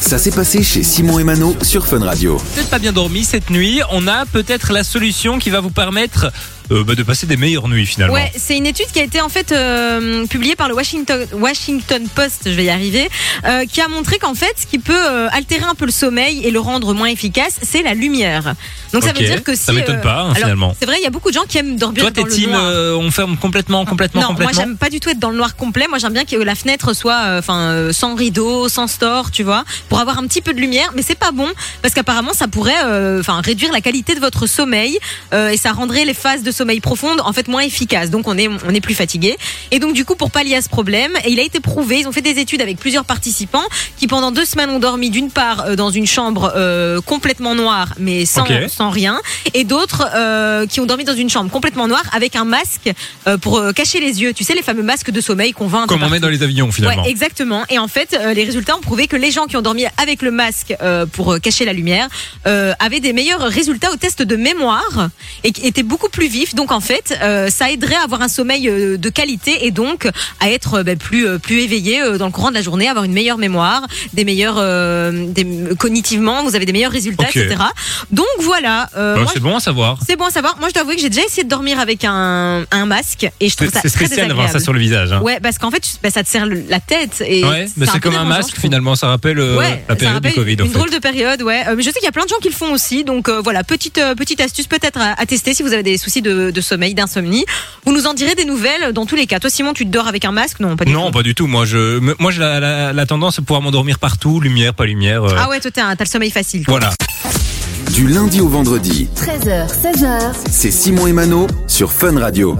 Ça s'est passé chez Simon et sur Fun Radio. peut-être pas bien dormi cette nuit, on a peut-être la solution qui va vous permettre euh, bah, de passer des meilleures nuits finalement. Ouais, c'est une étude qui a été en fait euh, publiée par le Washington, Washington Post, je vais y arriver, euh, qui a montré qu'en fait, ce qui peut altérer un peu le sommeil et le rendre moins efficace, c'est la lumière. Donc ça veut dire que si ça m'étonne pas, hein, finalement. C'est vrai, il y a beaucoup de gens qui aiment dormir Toi t'es dans le team, noir. euh, on ferme complètement, complètement, non, moi complètement. j'aime pas du tout être dans le noir complet. Moi j'aime bien que la fenêtre soit, enfin, sans rideau, sans store, tu vois, pour avoir un petit peu de lumière. Mais c'est pas bon parce qu'apparemment ça pourrait, enfin, réduire la qualité de votre sommeil et ça rendrait les phases de sommeil profonde en fait moins efficaces. Donc on est, on est plus fatigué. Et donc du coup pour pallier à ce problème, et il a été prouvé, ils ont fait des études avec plusieurs participants qui pendant deux semaines ont dormi d'une part euh, dans une chambre euh, complètement noire mais sans, sans rien, et d'autres euh, qui ont dormi dans une chambre complètement noire avec un masque euh, pour cacher les yeux. Tu sais les fameux masques de sommeil qu'on vend Comme on met dans les avions finalement. Ouais, exactement. Et en fait, les résultats ont prouvé que les gens qui ont dormi avec le masque pour cacher la lumière avaient des meilleurs résultats au test de mémoire et étaient beaucoup plus vifs. Donc en fait, euh, ça aiderait à avoir un sommeil euh, de qualité et donc à être euh, ben, plus plus éveillé dans le courant de la journée, avoir une meilleure mémoire, des meilleurs des, cognitivement, vous avez des meilleurs résultats, etc. Donc voilà. Bah, c'est bon à savoir. c'est bon à savoir. Moi, je dois avouer que j'ai déjà essayé de dormir avec un, un masque et je trouve ça c'est très spécial d'avoir ça sur le visage. Hein. Ouais, parce qu'en fait, bah, ça te serre la tête et Ouais, mais c'est comme un masque finalement, ça rappelle Ouais, la période du rappelle Covid en Une fait. drôle de période, ouais. Mais je sais qu'il y a plein de gens qui le font aussi, donc voilà, petite petite astuce peut-être à, à tester si vous avez des soucis de, de sommeil, d'insomnie. Vous nous en direz des nouvelles dans tous les cas. Toi, Simon, tu te dors avec un masque? Non, pas du Non, tout. pas du tout. Moi, je, moi, j'ai la, la, la tendance à pouvoir m'endormir partout, lumière, pas lumière. euh, Ah ouais, toi, t'as un- t'as le sommeil facile. Voilà. Du lundi au vendredi, 13h, 16h, c'est Simon et Mano sur Fun Radio.